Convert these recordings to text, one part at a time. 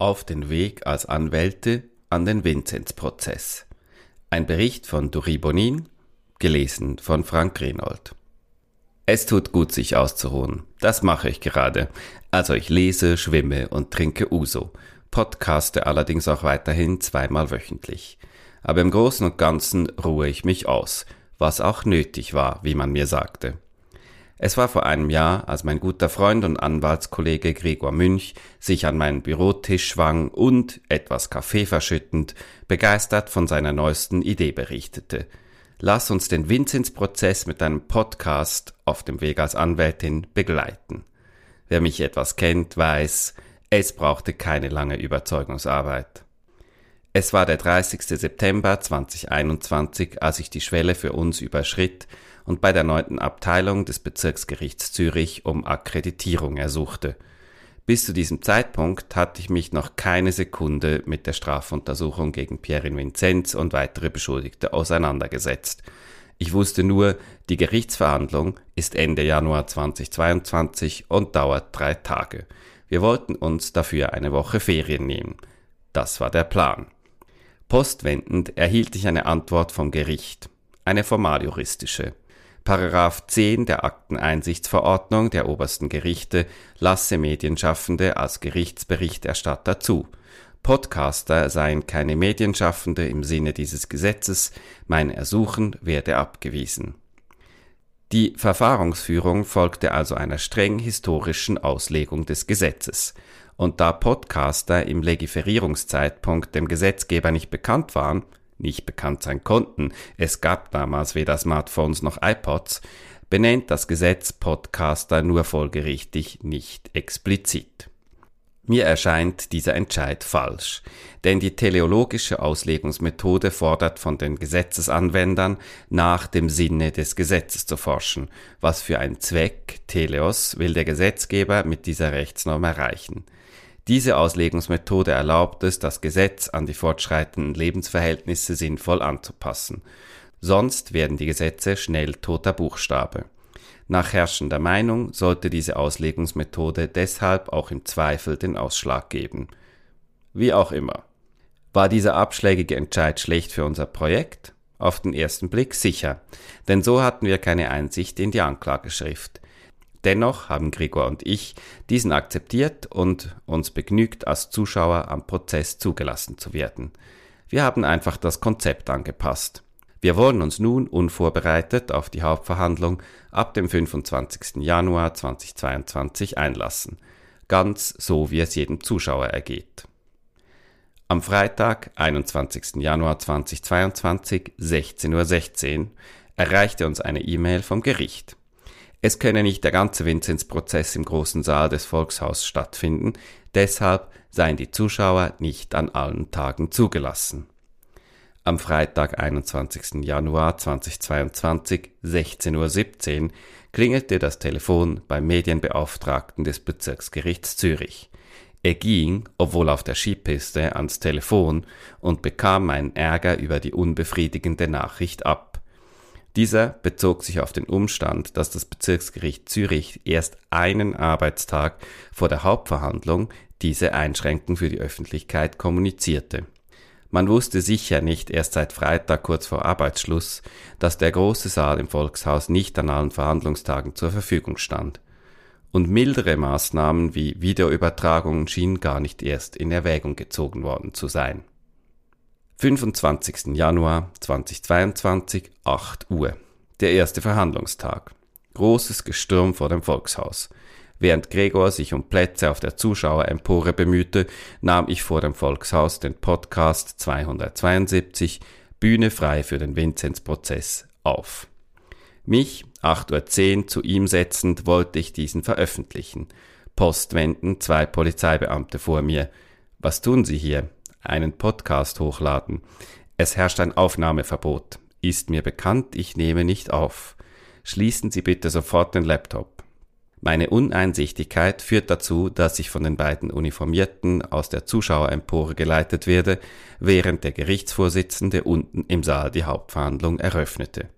Auf den Weg als Anwälte an den Vinzenzprozess. Ein Bericht von Dori Bonin, gelesen von Frank Renold. Es tut gut, sich auszuruhen. Das mache ich gerade. Also ich lese, schwimme und trinke Uso, podcaste allerdings auch weiterhin zweimal wöchentlich. Aber im Großen und Ganzen ruhe ich mich aus, was auch nötig war, wie man mir sagte. Es war vor einem Jahr, als mein guter Freund und Anwaltskollege Gregor Münch sich an meinen Bürotisch schwang und, etwas Kaffee verschüttend, begeistert von seiner neuesten Idee berichtete. Lass uns den Vinzenz-Prozess mit einem Podcast auf dem Weg als Anwältin begleiten. Wer mich etwas kennt, weiß, es brauchte keine lange Überzeugungsarbeit. Es war der 30. September 2021, als ich die Schwelle für uns überschritt und bei der neunten Abteilung des Bezirksgerichts Zürich um Akkreditierung ersuchte. Bis zu diesem Zeitpunkt hatte ich mich noch keine Sekunde mit der Strafuntersuchung gegen Pierin Vinzenz und weitere Beschuldigte auseinandergesetzt. Ich wusste nur, die Gerichtsverhandlung ist Ende Januar 2022 und dauert drei Tage. Wir wollten uns dafür eine Woche Ferien nehmen. Das war der Plan. Postwendend erhielt ich eine Antwort vom Gericht, eine formaljuristische. Paragraph 10 der Akteneinsichtsverordnung der obersten Gerichte lasse Medienschaffende als Gerichtsberichterstatter zu. Podcaster seien keine Medienschaffende im Sinne dieses Gesetzes, mein Ersuchen werde abgewiesen. Die Verfahrensführung folgte also einer streng historischen Auslegung des Gesetzes. Und da Podcaster im Legiferierungszeitpunkt dem Gesetzgeber nicht bekannt waren, nicht bekannt sein konnten, es gab damals weder Smartphones noch iPods, benennt das Gesetz Podcaster nur folgerichtig nicht explizit. Mir erscheint dieser Entscheid falsch, denn die teleologische Auslegungsmethode fordert von den Gesetzesanwendern, nach dem Sinne des Gesetzes zu forschen. Was für ein Zweck, Teleos, will der Gesetzgeber mit dieser Rechtsnorm erreichen. Diese Auslegungsmethode erlaubt es, das Gesetz an die fortschreitenden Lebensverhältnisse sinnvoll anzupassen. Sonst werden die Gesetze schnell toter Buchstabe. Nach herrschender Meinung sollte diese Auslegungsmethode deshalb auch im Zweifel den Ausschlag geben. Wie auch immer. War dieser abschlägige Entscheid schlecht für unser Projekt? Auf den ersten Blick sicher, denn so hatten wir keine Einsicht in die Anklageschrift. Dennoch haben Gregor und ich diesen akzeptiert und uns begnügt, als Zuschauer am Prozess zugelassen zu werden. Wir haben einfach das Konzept angepasst. Wir wollen uns nun unvorbereitet auf die Hauptverhandlung ab dem 25. Januar 2022 einlassen, ganz so wie es jedem Zuschauer ergeht. Am Freitag, 21. Januar 2022, 16.16 Uhr, erreichte uns eine E-Mail vom Gericht. Es könne nicht der ganze Vinzenzprozess im großen Saal des Volkshaus stattfinden, deshalb seien die Zuschauer nicht an allen Tagen zugelassen. Am Freitag, 21. Januar 2022, 16.17 Uhr, klingelte das Telefon beim Medienbeauftragten des Bezirksgerichts Zürich. Er ging, obwohl auf der Skipiste, ans Telefon und bekam meinen Ärger über die unbefriedigende Nachricht ab. Dieser bezog sich auf den Umstand, dass das Bezirksgericht Zürich erst einen Arbeitstag vor der Hauptverhandlung diese Einschränkung für die Öffentlichkeit kommunizierte. Man wusste sicher nicht erst seit Freitag kurz vor Arbeitsschluss, dass der große Saal im Volkshaus nicht an allen Verhandlungstagen zur Verfügung stand. Und mildere Maßnahmen wie Videoübertragungen schienen gar nicht erst in Erwägung gezogen worden zu sein. 25. Januar 2022, 8 Uhr. Der erste Verhandlungstag. Großes Gestürm vor dem Volkshaus. Während Gregor sich um Plätze auf der Zuschauerempore bemühte, nahm ich vor dem Volkshaus den Podcast 272 Bühne frei für den Vinzenzprozess auf. Mich, 8.10 Uhr, zu ihm setzend, wollte ich diesen veröffentlichen. Post wenden zwei Polizeibeamte vor mir. Was tun Sie hier? Einen Podcast hochladen. Es herrscht ein Aufnahmeverbot. Ist mir bekannt, ich nehme nicht auf. Schließen Sie bitte sofort den Laptop. Meine Uneinsichtigkeit führt dazu, dass ich von den beiden Uniformierten aus der Zuschauerempore geleitet werde, während der Gerichtsvorsitzende unten im Saal die Hauptverhandlung eröffnete.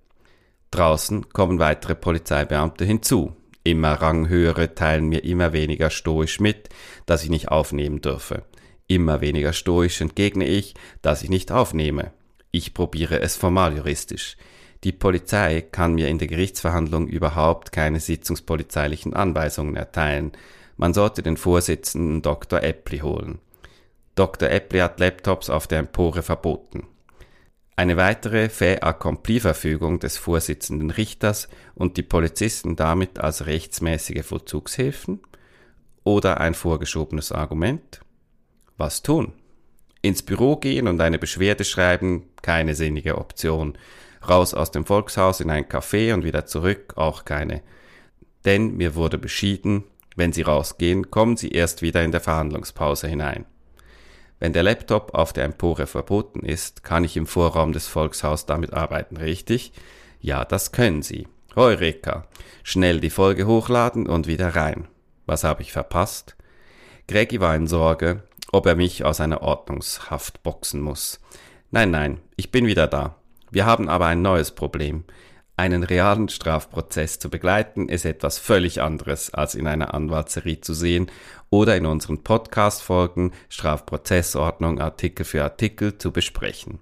Draußen kommen weitere Polizeibeamte hinzu. Immer Ranghöhere teilen mir immer weniger stoisch mit, dass ich nicht aufnehmen dürfe. Immer weniger stoisch entgegne ich, dass ich nicht aufnehme. Ich probiere es formal juristisch. Die Polizei kann mir in der Gerichtsverhandlung überhaupt keine sitzungspolizeilichen Anweisungen erteilen. Man sollte den Vorsitzenden Dr. Eppli holen. Dr. Eppli hat Laptops auf der Empore verboten. Eine weitere fait accompli Verfügung des Vorsitzenden Richters und die Polizisten damit als rechtsmäßige Vollzugshilfen? Oder ein vorgeschobenes Argument? Was tun? Ins Büro gehen und eine Beschwerde schreiben, keine sinnige Option raus aus dem Volkshaus in ein Café und wieder zurück, auch keine. Denn mir wurde beschieden, wenn Sie rausgehen, kommen Sie erst wieder in der Verhandlungspause hinein. Wenn der Laptop auf der Empore verboten ist, kann ich im Vorraum des Volkshaus damit arbeiten, richtig? Ja, das können Sie. Heureka! Schnell die Folge hochladen und wieder rein. Was habe ich verpasst? Greggy war in Sorge, ob er mich aus einer Ordnungshaft boxen muss. Nein, nein, ich bin wieder da. Wir haben aber ein neues Problem. Einen realen Strafprozess zu begleiten ist etwas völlig anderes als in einer Anwaltserie zu sehen oder in unseren Podcast-Folgen Strafprozessordnung Artikel für Artikel zu besprechen.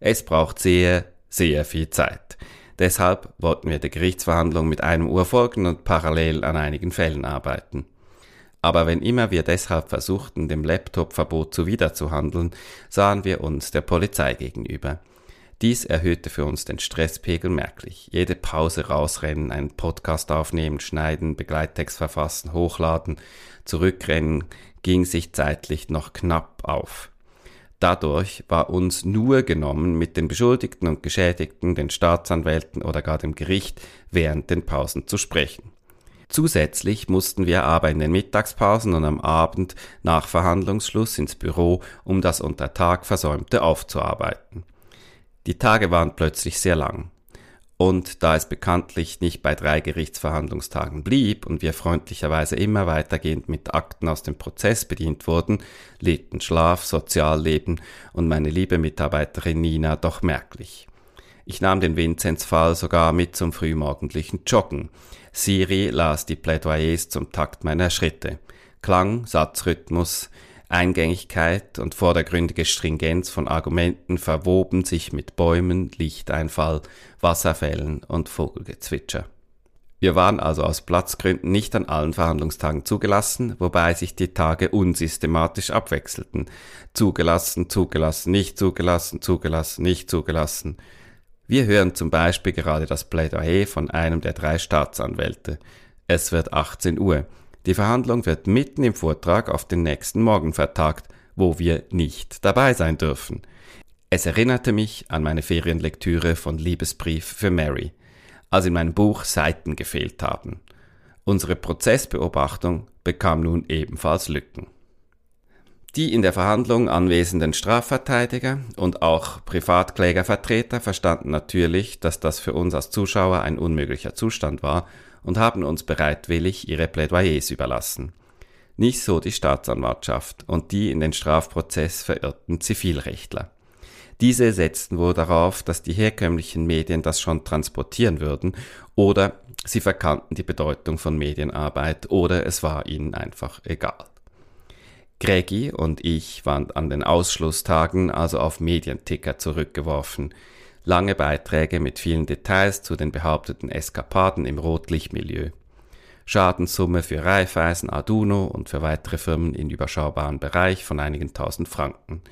Es braucht sehr, sehr viel Zeit. Deshalb wollten wir der Gerichtsverhandlung mit einem Uhr folgen und parallel an einigen Fällen arbeiten. Aber wenn immer wir deshalb versuchten, dem Laptop-Verbot zuwiderzuhandeln, sahen wir uns der Polizei gegenüber. Dies erhöhte für uns den Stresspegel merklich. Jede Pause rausrennen, einen Podcast aufnehmen, schneiden, Begleittext verfassen, hochladen, zurückrennen, ging sich zeitlich noch knapp auf. Dadurch war uns nur genommen, mit den Beschuldigten und Geschädigten, den Staatsanwälten oder gar dem Gericht während den Pausen zu sprechen. Zusätzlich mussten wir aber in den Mittagspausen und am Abend nach Verhandlungsschluss ins Büro, um das unter Tag Versäumte aufzuarbeiten. Die Tage waren plötzlich sehr lang. Und da es bekanntlich nicht bei drei Gerichtsverhandlungstagen blieb und wir freundlicherweise immer weitergehend mit Akten aus dem Prozess bedient wurden, litten Schlaf, Sozialleben und meine liebe Mitarbeiterin Nina doch merklich. Ich nahm den Vinzenz-Fall sogar mit zum frühmorgendlichen Joggen. Siri las die Plädoyers zum Takt meiner Schritte. Klang, Satzrhythmus, Eingängigkeit und vordergründige Stringenz von Argumenten verwoben sich mit Bäumen, Lichteinfall, Wasserfällen und Vogelgezwitscher. Wir waren also aus Platzgründen nicht an allen Verhandlungstagen zugelassen, wobei sich die Tage unsystematisch abwechselten. Zugelassen, zugelassen, nicht zugelassen, zugelassen, nicht zugelassen. Wir hören zum Beispiel gerade das Plädoyer von einem der drei Staatsanwälte. Es wird 18 Uhr. Die Verhandlung wird mitten im Vortrag auf den nächsten Morgen vertagt, wo wir nicht dabei sein dürfen. Es erinnerte mich an meine Ferienlektüre von Liebesbrief für Mary, als in meinem Buch Seiten gefehlt haben. Unsere Prozessbeobachtung bekam nun ebenfalls Lücken. Die in der Verhandlung anwesenden Strafverteidiger und auch Privatklägervertreter verstanden natürlich, dass das für uns als Zuschauer ein unmöglicher Zustand war und haben uns bereitwillig ihre Plädoyers überlassen. Nicht so die Staatsanwaltschaft und die in den Strafprozess verirrten Zivilrechtler. Diese setzten wohl darauf, dass die herkömmlichen Medien das schon transportieren würden oder sie verkannten die Bedeutung von Medienarbeit oder es war ihnen einfach egal. Greggy und ich waren an den Ausschlusstagen also auf Medienticker zurückgeworfen, lange Beiträge mit vielen Details zu den behaupteten Eskapaden im Rotlichtmilieu. Schadenssumme für Raiffeisen, Arduno und für weitere Firmen in überschaubaren Bereich von einigen tausend Franken.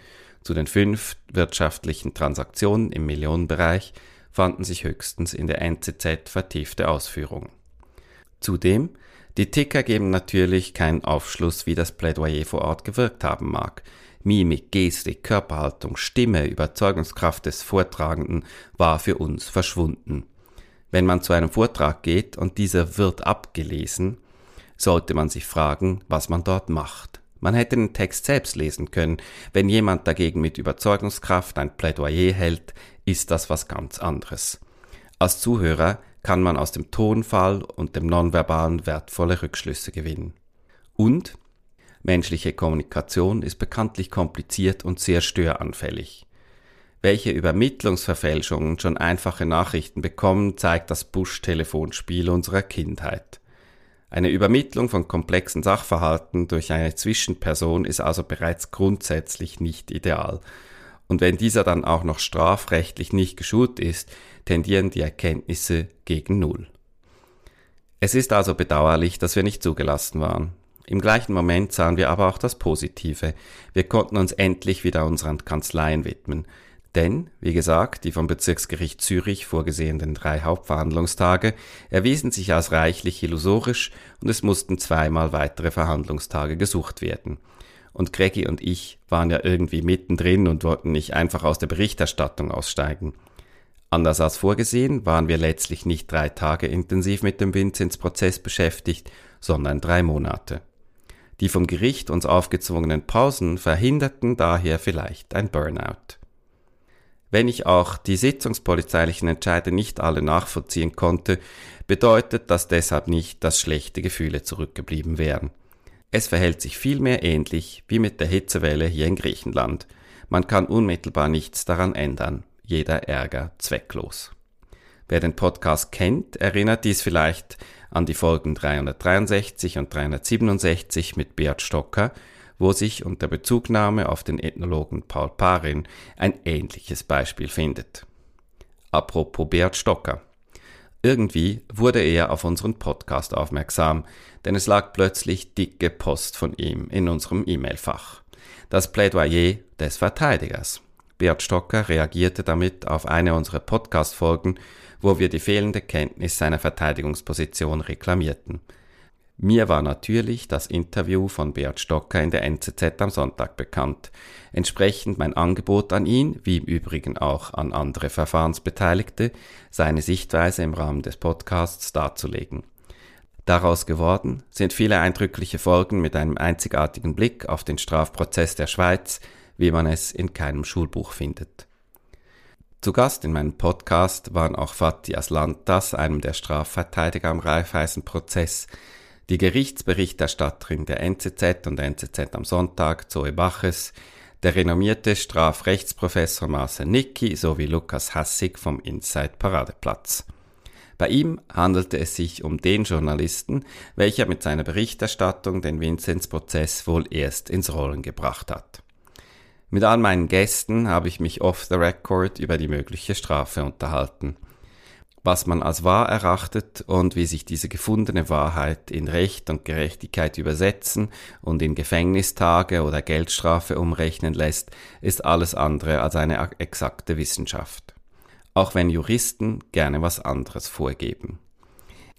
Zu den fünf wirtschaftlichen Transaktionen im Millionenbereich fanden sich höchstens in der NZZ vertiefte Ausführungen. Zudem, die Ticker geben natürlich keinen Aufschluss, wie das Plädoyer vor Ort gewirkt haben mag. Mimik, Gestik, Körperhaltung, Stimme, Überzeugungskraft des Vortragenden war für uns verschwunden. Wenn man zu einem Vortrag geht und dieser wird abgelesen, sollte man sich fragen, was man dort macht. Man hätte den Text selbst lesen können. Wenn jemand dagegen mit Überzeugungskraft ein Plädoyer hält, ist das was ganz anderes. Als Zuhörer kann man aus dem Tonfall und dem Nonverbalen wertvolle Rückschlüsse gewinnen. Und Menschliche Kommunikation ist bekanntlich kompliziert und sehr störanfällig. Welche Übermittlungsverfälschungen schon einfache Nachrichten bekommen, zeigt das Busch-Telefonspiel unserer Kindheit. Eine Übermittlung von komplexen Sachverhalten durch eine Zwischenperson ist also bereits grundsätzlich nicht ideal. Und wenn dieser dann auch noch strafrechtlich nicht geschult ist, tendieren die Erkenntnisse gegen Null. Es ist also bedauerlich, dass wir nicht zugelassen waren. Im gleichen Moment sahen wir aber auch das Positive. Wir konnten uns endlich wieder unseren Kanzleien widmen. Denn, wie gesagt, die vom Bezirksgericht Zürich vorgesehenen drei Hauptverhandlungstage erwiesen sich als reichlich illusorisch und es mussten zweimal weitere Verhandlungstage gesucht werden. Und Greggy und ich waren ja irgendwie mittendrin und wollten nicht einfach aus der Berichterstattung aussteigen. Anders als vorgesehen waren wir letztlich nicht drei Tage intensiv mit dem Vinzenz-Prozess beschäftigt, sondern drei Monate. Die vom Gericht uns aufgezwungenen Pausen verhinderten daher vielleicht ein Burnout. Wenn ich auch die sitzungspolizeilichen Entscheide nicht alle nachvollziehen konnte, bedeutet das deshalb nicht, dass schlechte Gefühle zurückgeblieben wären. Es verhält sich vielmehr ähnlich wie mit der Hitzewelle hier in Griechenland. Man kann unmittelbar nichts daran ändern, jeder Ärger zwecklos. Wer den Podcast kennt, erinnert dies vielleicht an die Folgen 363 und 367 mit Beat Stocker, wo sich unter Bezugnahme auf den Ethnologen Paul Parin ein ähnliches Beispiel findet. Apropos Beat Stocker. Irgendwie wurde er auf unseren Podcast aufmerksam, denn es lag plötzlich dicke Post von ihm in unserem E-Mail-Fach. Das Plädoyer des Verteidigers. Bert Stocker reagierte damit auf eine unserer Podcast-Folgen, wo wir die fehlende Kenntnis seiner Verteidigungsposition reklamierten. Mir war natürlich das Interview von Beat Stocker in der NZZ am Sonntag bekannt, entsprechend mein Angebot an ihn, wie im Übrigen auch an andere Verfahrensbeteiligte, seine Sichtweise im Rahmen des Podcasts darzulegen. Daraus geworden sind viele eindrückliche Folgen mit einem einzigartigen Blick auf den Strafprozess der Schweiz, wie man es in keinem Schulbuch findet. Zu Gast in meinem Podcast waren auch Fatih Aslantas, einem der Strafverteidiger am Raiffeisen-Prozess, die Gerichtsberichterstatterin der NZZ und NZZ am Sonntag, Zoe Baches, der renommierte Strafrechtsprofessor Marcel Nicki sowie Lukas Hassig vom Inside Paradeplatz. Bei ihm handelte es sich um den Journalisten, welcher mit seiner Berichterstattung den Vinzenz-Prozess wohl erst ins Rollen gebracht hat. Mit all meinen Gästen habe ich mich off the record über die mögliche Strafe unterhalten was man als wahr erachtet und wie sich diese gefundene Wahrheit in Recht und Gerechtigkeit übersetzen und in Gefängnistage oder Geldstrafe umrechnen lässt, ist alles andere als eine exakte Wissenschaft. Auch wenn Juristen gerne was anderes vorgeben.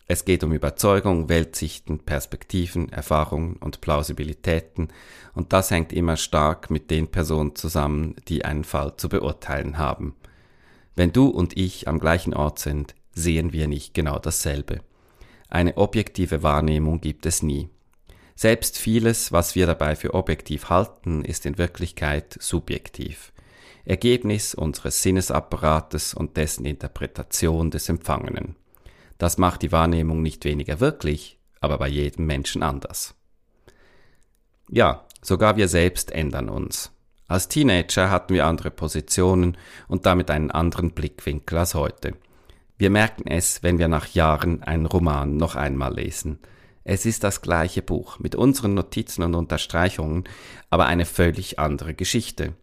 Es geht um Überzeugung, Weltsichten, Perspektiven, Erfahrungen und Plausibilitäten, und das hängt immer stark mit den Personen zusammen, die einen Fall zu beurteilen haben. Wenn du und ich am gleichen Ort sind, sehen wir nicht genau dasselbe. Eine objektive Wahrnehmung gibt es nie. Selbst vieles, was wir dabei für objektiv halten, ist in Wirklichkeit subjektiv. Ergebnis unseres Sinnesapparates und dessen Interpretation des Empfangenen. Das macht die Wahrnehmung nicht weniger wirklich, aber bei jedem Menschen anders. Ja, sogar wir selbst ändern uns. Als Teenager hatten wir andere Positionen und damit einen anderen Blickwinkel als heute. Wir merken es, wenn wir nach Jahren einen Roman noch einmal lesen. Es ist das gleiche Buch mit unseren Notizen und Unterstreichungen, aber eine völlig andere Geschichte.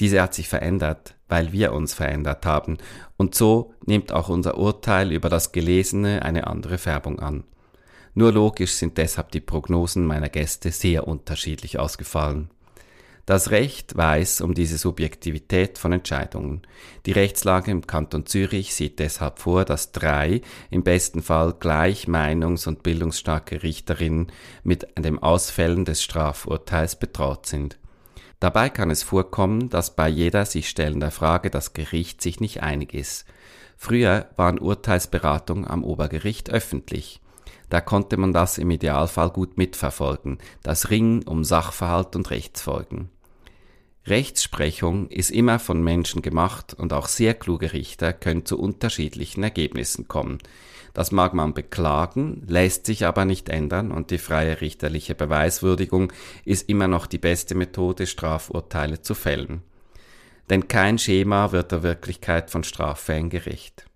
Diese hat sich verändert, weil wir uns verändert haben, und so nimmt auch unser Urteil über das Gelesene eine andere Färbung an. Nur logisch sind deshalb die Prognosen meiner Gäste sehr unterschiedlich ausgefallen. Das Recht weiß um diese Subjektivität von Entscheidungen. Die Rechtslage im Kanton Zürich sieht deshalb vor, dass drei, im besten Fall gleich meinungs- und bildungsstarke Richterinnen mit dem Ausfällen des Strafurteils betraut sind. Dabei kann es vorkommen, dass bei jeder sich stellender Frage das Gericht sich nicht einig ist. Früher waren Urteilsberatungen am Obergericht öffentlich. Da konnte man das im Idealfall gut mitverfolgen, das Ringen um Sachverhalt und Rechtsfolgen. Rechtsprechung ist immer von Menschen gemacht und auch sehr kluge Richter können zu unterschiedlichen Ergebnissen kommen. Das mag man beklagen, lässt sich aber nicht ändern und die freie richterliche Beweiswürdigung ist immer noch die beste Methode, Strafurteile zu fällen. Denn kein Schema wird der Wirklichkeit von Straffällen gerecht.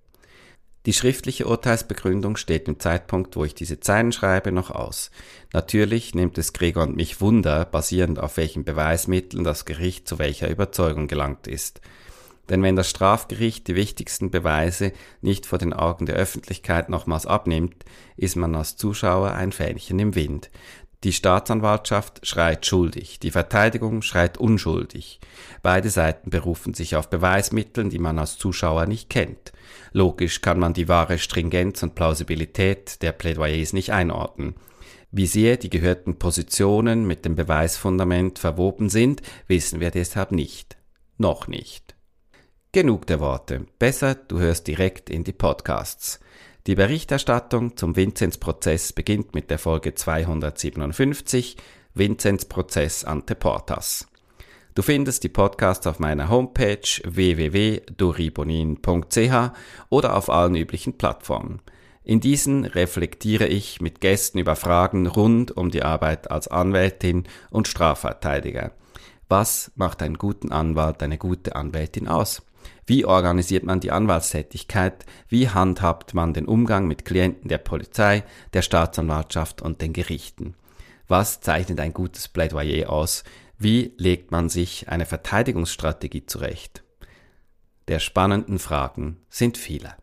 Die schriftliche Urteilsbegründung steht im Zeitpunkt, wo ich diese Zeilen schreibe, noch aus. Natürlich nimmt es Gregor und mich Wunder, basierend auf welchen Beweismitteln das Gericht zu welcher Überzeugung gelangt ist. Denn wenn das Strafgericht die wichtigsten Beweise nicht vor den Augen der Öffentlichkeit nochmals abnimmt, ist man als Zuschauer ein Fähnchen im Wind. Die Staatsanwaltschaft schreit schuldig, die Verteidigung schreit unschuldig. Beide Seiten berufen sich auf Beweismitteln, die man als Zuschauer nicht kennt. Logisch kann man die wahre Stringenz und Plausibilität der Plädoyers nicht einordnen. Wie sehr die gehörten Positionen mit dem Beweisfundament verwoben sind, wissen wir deshalb nicht. Noch nicht. Genug der Worte. Besser, du hörst direkt in die Podcasts. Die Berichterstattung zum Vinzenz-Prozess beginnt mit der Folge 257 Vinzenz-Prozess ante Portas. Du findest die Podcasts auf meiner Homepage www.doribonin.ch oder auf allen üblichen Plattformen. In diesen reflektiere ich mit Gästen über Fragen rund um die Arbeit als Anwältin und Strafverteidiger. Was macht einen guten Anwalt, eine gute Anwältin aus? Wie organisiert man die Anwaltstätigkeit? Wie handhabt man den Umgang mit Klienten der Polizei, der Staatsanwaltschaft und den Gerichten? Was zeichnet ein gutes Plädoyer aus? Wie legt man sich eine Verteidigungsstrategie zurecht? Der spannenden Fragen sind viele.